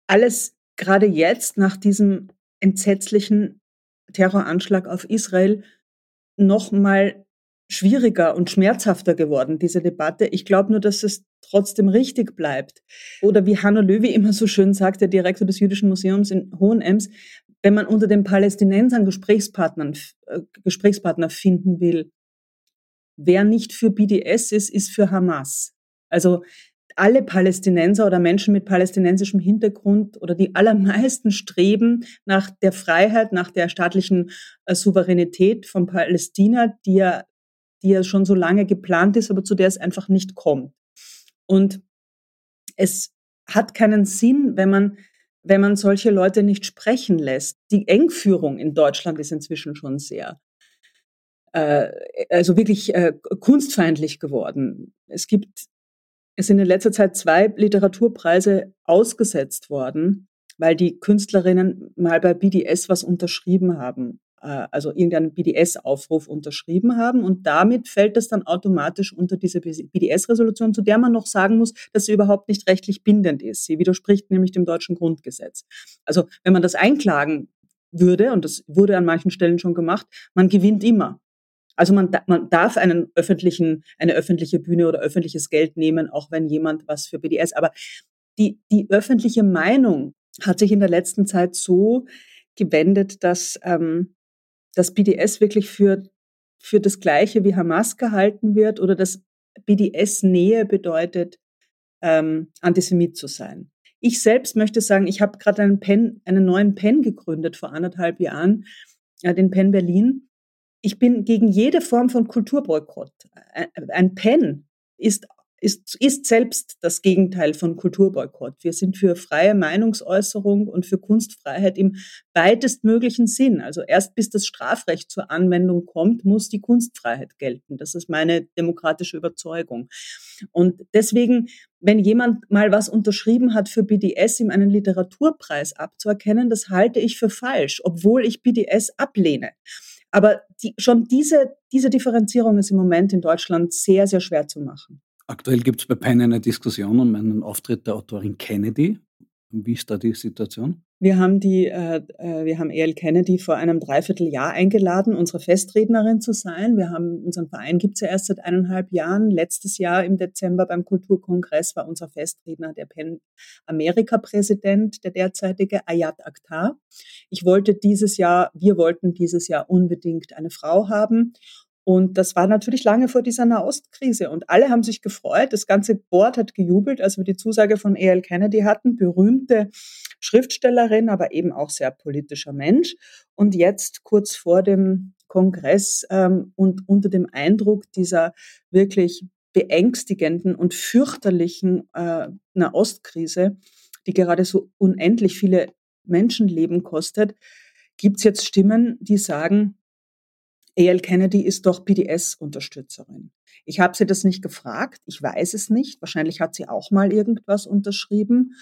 alles gerade jetzt nach diesem entsetzlichen Terroranschlag auf Israel noch mal schwieriger und schmerzhafter geworden, diese Debatte. Ich glaube nur, dass es trotzdem richtig bleibt. Oder wie Hanno Löwy immer so schön sagt, der Direktor des Jüdischen Museums in Hohenems, wenn man unter den Palästinensern Gesprächspartnern, äh, Gesprächspartner finden will, wer nicht für BDS ist, ist für Hamas. Also alle Palästinenser oder Menschen mit palästinensischem Hintergrund oder die allermeisten streben nach der Freiheit, nach der staatlichen äh, Souveränität von Palästina, die ja, die ja schon so lange geplant ist, aber zu der es einfach nicht kommt. Und es hat keinen Sinn, wenn man wenn man solche Leute nicht sprechen lässt. Die Engführung in Deutschland ist inzwischen schon sehr, äh, also wirklich äh, kunstfeindlich geworden. Es gibt es sind in letzter Zeit zwei Literaturpreise ausgesetzt worden, weil die Künstlerinnen mal bei BDS was unterschrieben haben, äh, also irgendeinen BDS-Aufruf unterschrieben haben. Und damit fällt das dann automatisch unter diese BDS-Resolution, zu der man noch sagen muss, dass sie überhaupt nicht rechtlich bindend ist. Sie widerspricht nämlich dem deutschen Grundgesetz. Also wenn man das einklagen würde, und das wurde an manchen Stellen schon gemacht, man gewinnt immer. Also man, man darf einen öffentlichen, eine öffentliche Bühne oder öffentliches Geld nehmen, auch wenn jemand was für BDS. Aber die, die öffentliche Meinung hat sich in der letzten Zeit so gewendet, dass ähm, das BDS wirklich für, für das Gleiche wie Hamas gehalten wird oder dass BDS-Nähe bedeutet, ähm, Antisemit zu sein. Ich selbst möchte sagen, ich habe gerade einen Pen, einen neuen Pen gegründet vor anderthalb Jahren, äh, den Pen Berlin. Ich bin gegen jede Form von Kulturboykott. Ein Pen ist ist, ist selbst das Gegenteil von Kulturboykott. Wir sind für freie Meinungsäußerung und für Kunstfreiheit im weitestmöglichen Sinn. Also erst bis das Strafrecht zur Anwendung kommt, muss die Kunstfreiheit gelten. Das ist meine demokratische Überzeugung. Und deswegen, wenn jemand mal was unterschrieben hat für BDS, ihm einen Literaturpreis abzuerkennen, das halte ich für falsch, obwohl ich BDS ablehne. Aber die, schon diese, diese Differenzierung ist im Moment in Deutschland sehr, sehr schwer zu machen. Aktuell gibt es bei Penn eine Diskussion um einen Auftritt der Autorin Kennedy. Wie ist da die Situation? Wir haben die, äh, äh wir haben E.L. Kennedy vor einem Dreivierteljahr eingeladen, unsere Festrednerin zu sein. Wir haben unseren Verein gibt es ja erst seit eineinhalb Jahren. Letztes Jahr im Dezember beim Kulturkongress war unser Festredner der Penn Amerika Präsident, der derzeitige Ayat Akhtar. Ich wollte dieses Jahr, wir wollten dieses Jahr unbedingt eine Frau haben und das war natürlich lange vor dieser Nahostkrise. Und alle haben sich gefreut. Das ganze Board hat gejubelt, als wir die Zusage von E.L. Kennedy hatten. Berühmte Schriftstellerin, aber eben auch sehr politischer Mensch. Und jetzt kurz vor dem Kongress ähm, und unter dem Eindruck dieser wirklich beängstigenden und fürchterlichen äh, Nahostkrise, die gerade so unendlich viele Menschenleben kostet, gibt es jetzt Stimmen, die sagen, A.L. Kennedy ist doch BDS-Unterstützerin. Ich habe sie das nicht gefragt, ich weiß es nicht. Wahrscheinlich hat sie auch mal irgendwas unterschrieben.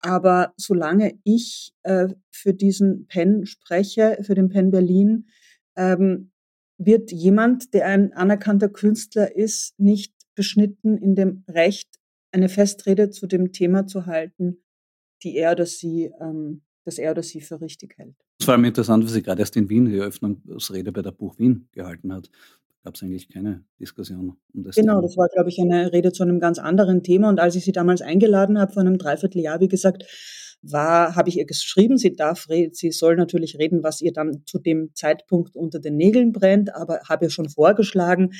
Aber solange ich äh, für diesen Penn spreche, für den Penn Berlin, ähm, wird jemand, der ein anerkannter Künstler ist, nicht beschnitten in dem Recht, eine Festrede zu dem Thema zu halten, die er oder sie, ähm, das er oder sie für richtig hält. Es war allem interessant, was sie gerade erst in Wien die Eröffnungsrede bei der Buch Wien gehalten hat. Da gab es eigentlich keine Diskussion um das Genau, Thema. das war, glaube ich, eine Rede zu einem ganz anderen Thema. Und als ich sie damals eingeladen habe, vor einem Dreivierteljahr, wie gesagt, war, habe ich ihr geschrieben, sie darf, sie soll natürlich reden, was ihr dann zu dem Zeitpunkt unter den Nägeln brennt, aber habe ihr schon vorgeschlagen,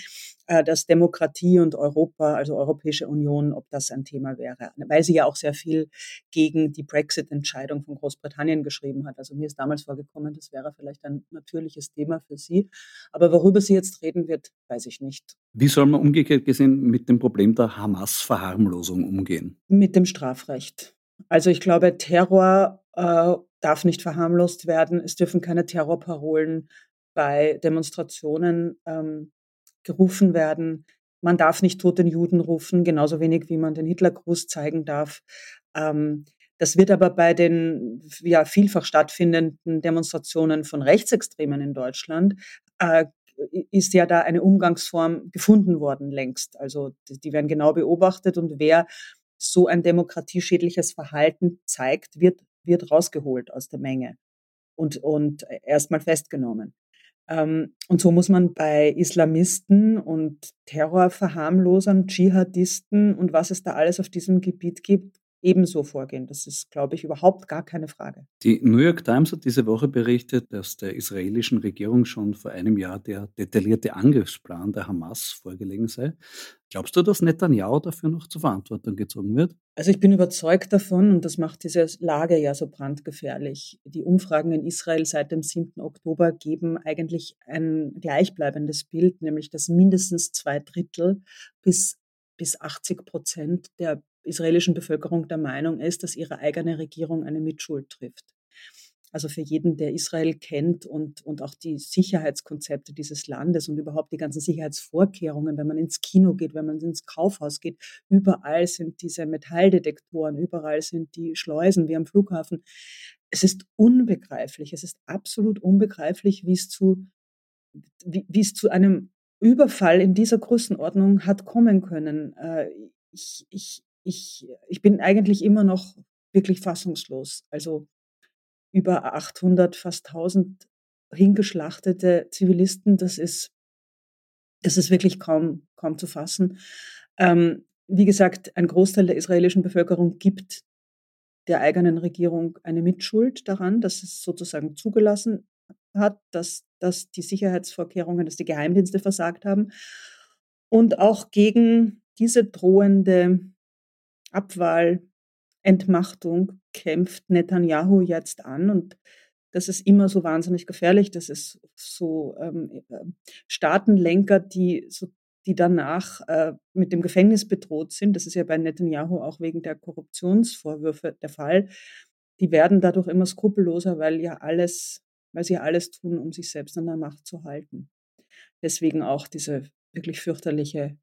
äh, dass Demokratie und Europa, also Europäische Union, ob das ein Thema wäre, weil sie ja auch sehr viel gegen die Brexit-Entscheidung von Großbritannien geschrieben hat. Also mir ist damals vorgekommen, das wäre vielleicht ein natürliches Thema für sie. Aber worüber sie jetzt reden wird, weiß ich nicht. Wie soll man umgekehrt gesehen mit dem Problem der Hamas-Verharmlosung umgehen? Mit dem Strafrecht. Also ich glaube, Terror äh, darf nicht verharmlost werden. Es dürfen keine Terrorparolen bei Demonstrationen ähm, gerufen werden. Man darf nicht toten Juden rufen, genauso wenig wie man den Hitlergruß zeigen darf. Ähm, das wird aber bei den ja, vielfach stattfindenden Demonstrationen von Rechtsextremen in Deutschland äh, ist ja da eine Umgangsform gefunden worden längst. Also die werden genau beobachtet und wer so ein demokratieschädliches Verhalten zeigt, wird, wird rausgeholt aus der Menge und, und erstmal festgenommen. Ähm, und so muss man bei Islamisten und Terrorverharmlosern, Dschihadisten und was es da alles auf diesem Gebiet gibt, ebenso vorgehen. Das ist, glaube ich, überhaupt gar keine Frage. Die New York Times hat diese Woche berichtet, dass der israelischen Regierung schon vor einem Jahr der detaillierte Angriffsplan der Hamas vorgelegen sei. Glaubst du, dass Netanyahu dafür noch zur Verantwortung gezogen wird? Also ich bin überzeugt davon und das macht diese Lage ja so brandgefährlich. Die Umfragen in Israel seit dem 7. Oktober geben eigentlich ein gleichbleibendes Bild, nämlich dass mindestens zwei Drittel bis, bis 80 Prozent der israelischen Bevölkerung der Meinung ist, dass ihre eigene Regierung eine Mitschuld trifft. Also für jeden, der Israel kennt und, und auch die Sicherheitskonzepte dieses Landes und überhaupt die ganzen Sicherheitsvorkehrungen, wenn man ins Kino geht, wenn man ins Kaufhaus geht, überall sind diese Metalldetektoren, überall sind die Schleusen wie am Flughafen. Es ist unbegreiflich, es ist absolut unbegreiflich, wie es zu, wie, wie es zu einem Überfall in dieser Größenordnung hat kommen können. Äh, ich, ich, ich, ich bin eigentlich immer noch wirklich fassungslos. Also über 800, fast 1000 hingeschlachtete Zivilisten, das ist, das ist wirklich kaum, kaum zu fassen. Ähm, wie gesagt, ein Großteil der israelischen Bevölkerung gibt der eigenen Regierung eine Mitschuld daran, dass es sozusagen zugelassen hat, dass, dass die Sicherheitsvorkehrungen, dass die Geheimdienste versagt haben. Und auch gegen diese drohende Abwahl Entmachtung kämpft Netanyahu jetzt an und das ist immer so wahnsinnig gefährlich. Das ist so ähm, äh, Staatenlenker, die so die danach äh, mit dem Gefängnis bedroht sind. Das ist ja bei Netanyahu auch wegen der Korruptionsvorwürfe der Fall. Die werden dadurch immer skrupelloser, weil ja alles, weil sie ja alles tun, um sich selbst an der Macht zu halten. Deswegen auch diese wirklich fürchterliche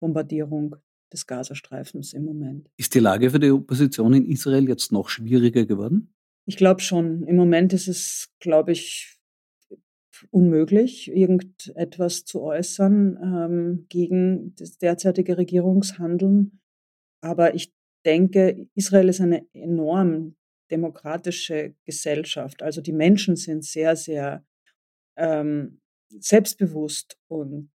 Bombardierung des Gazastreifens im Moment. Ist die Lage für die Opposition in Israel jetzt noch schwieriger geworden? Ich glaube schon. Im Moment ist es, glaube ich, unmöglich, irgendetwas zu äußern ähm, gegen das derzeitige Regierungshandeln. Aber ich denke, Israel ist eine enorm demokratische Gesellschaft. Also die Menschen sind sehr, sehr ähm, selbstbewusst und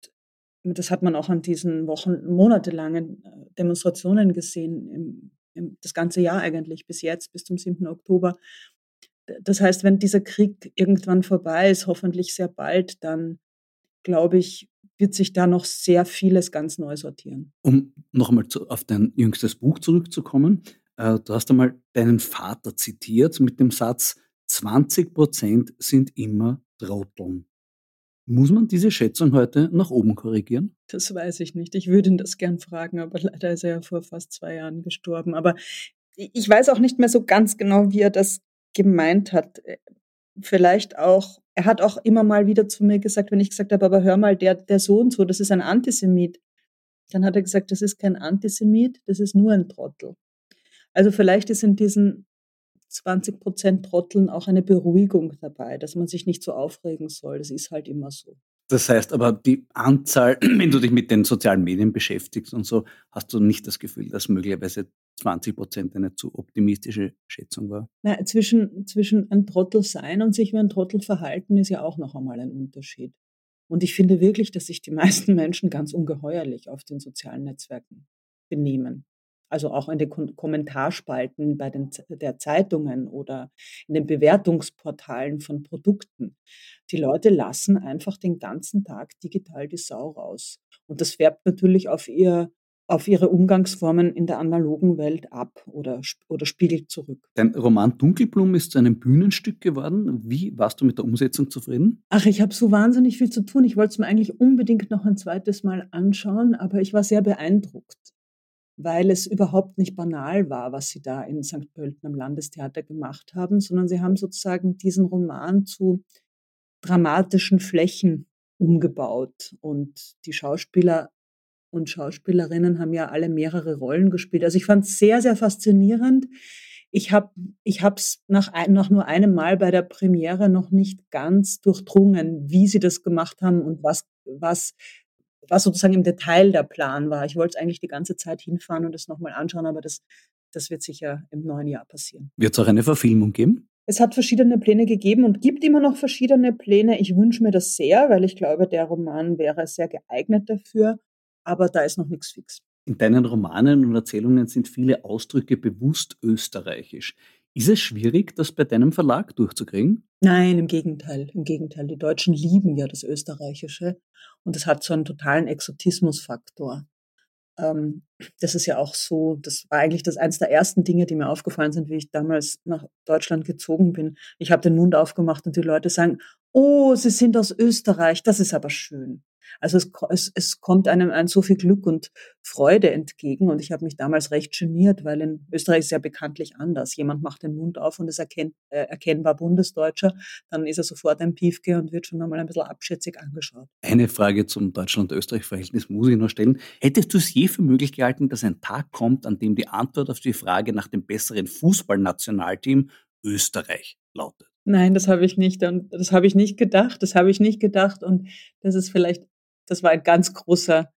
das hat man auch an diesen Wochen, monatelangen äh, Demonstrationen gesehen, im, im, das ganze Jahr eigentlich, bis jetzt, bis zum 7. Oktober. Das heißt, wenn dieser Krieg irgendwann vorbei ist, hoffentlich sehr bald, dann glaube ich, wird sich da noch sehr vieles ganz neu sortieren. Um noch einmal zu, auf dein jüngstes Buch zurückzukommen, äh, du hast einmal deinen Vater zitiert mit dem Satz, 20 Prozent sind immer Trotteln. Muss man diese Schätzung heute nach oben korrigieren? Das weiß ich nicht. Ich würde ihn das gern fragen, aber leider ist er ja vor fast zwei Jahren gestorben. Aber ich weiß auch nicht mehr so ganz genau, wie er das gemeint hat. Vielleicht auch, er hat auch immer mal wieder zu mir gesagt, wenn ich gesagt habe, aber hör mal, der, der so und so, das ist ein Antisemit. Dann hat er gesagt, das ist kein Antisemit, das ist nur ein Trottel. Also vielleicht ist in diesen 20 Prozent Trotteln auch eine Beruhigung dabei, dass man sich nicht so aufregen soll. Das ist halt immer so. Das heißt aber, die Anzahl, wenn du dich mit den sozialen Medien beschäftigst und so, hast du nicht das Gefühl, dass möglicherweise 20 Prozent eine zu optimistische Schätzung war? Na, zwischen, zwischen ein Trottel sein und sich wie ein Trottel verhalten ist ja auch noch einmal ein Unterschied. Und ich finde wirklich, dass sich die meisten Menschen ganz ungeheuerlich auf den sozialen Netzwerken benehmen also auch in den Kommentarspalten bei den der Zeitungen oder in den Bewertungsportalen von Produkten. Die Leute lassen einfach den ganzen Tag digital die Sau raus. Und das färbt natürlich auf ihr auf ihre Umgangsformen in der analogen Welt ab oder, oder spiegelt zurück. Dein Roman Dunkelblum ist zu einem Bühnenstück geworden. Wie warst du mit der Umsetzung zufrieden? Ach, ich habe so wahnsinnig viel zu tun. Ich wollte es mir eigentlich unbedingt noch ein zweites Mal anschauen, aber ich war sehr beeindruckt weil es überhaupt nicht banal war, was sie da in St. Pölten am Landestheater gemacht haben, sondern sie haben sozusagen diesen Roman zu dramatischen Flächen umgebaut. Und die Schauspieler und Schauspielerinnen haben ja alle mehrere Rollen gespielt. Also ich fand es sehr, sehr faszinierend. Ich habe ich nach, nach nur einem Mal bei der Premiere noch nicht ganz durchdrungen, wie sie das gemacht haben und was, was was sozusagen im Detail der Plan war. Ich wollte eigentlich die ganze Zeit hinfahren und es nochmal anschauen, aber das, das wird sicher im neuen Jahr passieren. Wird es auch eine Verfilmung geben? Es hat verschiedene Pläne gegeben und gibt immer noch verschiedene Pläne. Ich wünsche mir das sehr, weil ich glaube, der Roman wäre sehr geeignet dafür, aber da ist noch nichts fix. In deinen Romanen und Erzählungen sind viele Ausdrücke bewusst österreichisch. Ist es schwierig, das bei deinem Verlag durchzukriegen? Nein, im Gegenteil. Im Gegenteil. Die Deutschen lieben ja das Österreichische und es hat so einen totalen Exotismusfaktor. Ähm, das ist ja auch so, das war eigentlich das eins der ersten Dinge, die mir aufgefallen sind, wie ich damals nach Deutschland gezogen bin. Ich habe den Mund aufgemacht und die Leute sagen, oh, Sie sind aus Österreich, das ist aber schön. Also es, es, es kommt einem ein so viel Glück und Freude entgegen. Und ich habe mich damals recht geniert, weil in Österreich ist ja bekanntlich anders. Jemand macht den Mund auf und ist erkennt, äh, erkennbar Bundesdeutscher, dann ist er sofort ein Piefke und wird schon einmal ein bisschen abschätzig angeschaut. Eine Frage zum Deutschland-Österreich-Verhältnis muss ich noch stellen. Hättest du es je für möglich gehalten, dass ein Tag kommt, an dem die Antwort auf die Frage nach dem besseren Fußballnationalteam Österreich lautet? Nein, das habe ich nicht. Und das habe ich nicht gedacht. Das habe ich nicht gedacht. Und das ist vielleicht, das war ein ganz großer,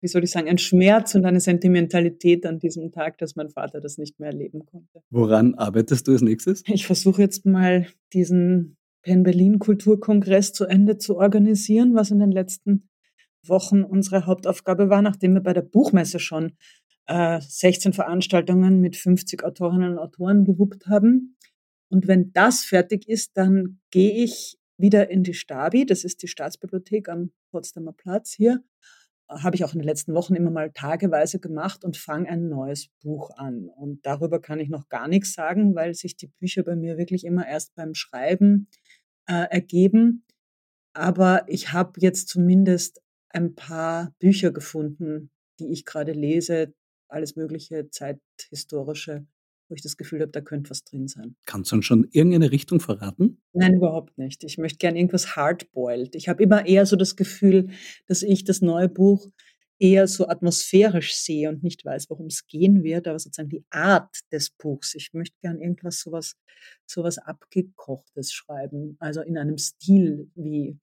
wie soll ich sagen, ein Schmerz und eine Sentimentalität an diesem Tag, dass mein Vater das nicht mehr erleben konnte. Woran arbeitest du als nächstes? Ich versuche jetzt mal diesen Penn Berlin Kulturkongress zu Ende zu organisieren, was in den letzten Wochen unsere Hauptaufgabe war, nachdem wir bei der Buchmesse schon äh, 16 Veranstaltungen mit 50 Autorinnen und Autoren gewuppt haben. Und wenn das fertig ist, dann gehe ich wieder in die Stabi, das ist die Staatsbibliothek am Potsdamer Platz hier. Habe ich auch in den letzten Wochen immer mal tageweise gemacht und fange ein neues Buch an. Und darüber kann ich noch gar nichts sagen, weil sich die Bücher bei mir wirklich immer erst beim Schreiben äh, ergeben. Aber ich habe jetzt zumindest ein paar Bücher gefunden, die ich gerade lese, alles mögliche zeithistorische wo ich das Gefühl habe, da könnte was drin sein. Kannst du uns schon irgendeine Richtung verraten? Nein, überhaupt nicht. Ich möchte gern irgendwas hardboiled. Ich habe immer eher so das Gefühl, dass ich das neue Buch eher so atmosphärisch sehe und nicht weiß, worum es gehen wird, aber sozusagen die Art des Buchs. Ich möchte gern irgendwas sowas, sowas abgekochtes schreiben, also in einem Stil wie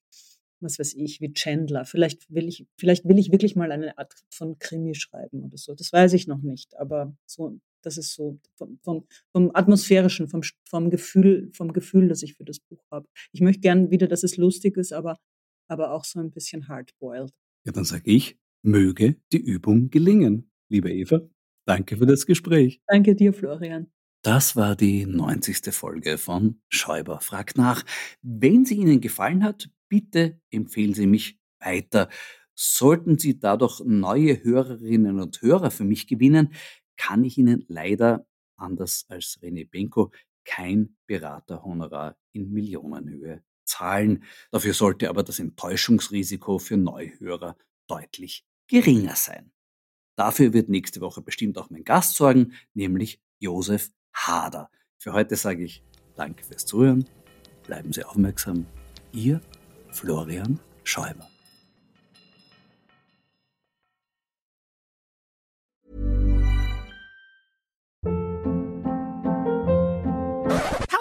was weiß ich, wie Chandler. Vielleicht will ich, vielleicht will ich wirklich mal eine Art von Krimi schreiben oder so. Das weiß ich noch nicht, aber so das ist so vom, vom, vom atmosphärischen, vom, vom Gefühl, vom Gefühl, das ich für das Buch habe. Ich möchte gern wieder, dass es lustig ist, aber, aber auch so ein bisschen hardboiled. Ja, dann sage ich, möge die Übung gelingen. Liebe Eva, danke für das Gespräch. Danke dir, Florian. Das war die 90. Folge von Schäuber fragt nach. Wenn sie Ihnen gefallen hat, bitte empfehlen Sie mich weiter. Sollten Sie dadurch neue Hörerinnen und Hörer für mich gewinnen, kann ich Ihnen leider, anders als René Benko, kein Beraterhonorar in Millionenhöhe zahlen. Dafür sollte aber das Enttäuschungsrisiko für Neuhörer deutlich geringer sein. Dafür wird nächste Woche bestimmt auch mein Gast sorgen, nämlich Josef Hader. Für heute sage ich Danke fürs Zuhören, bleiben Sie aufmerksam. Ihr Florian Schäuber.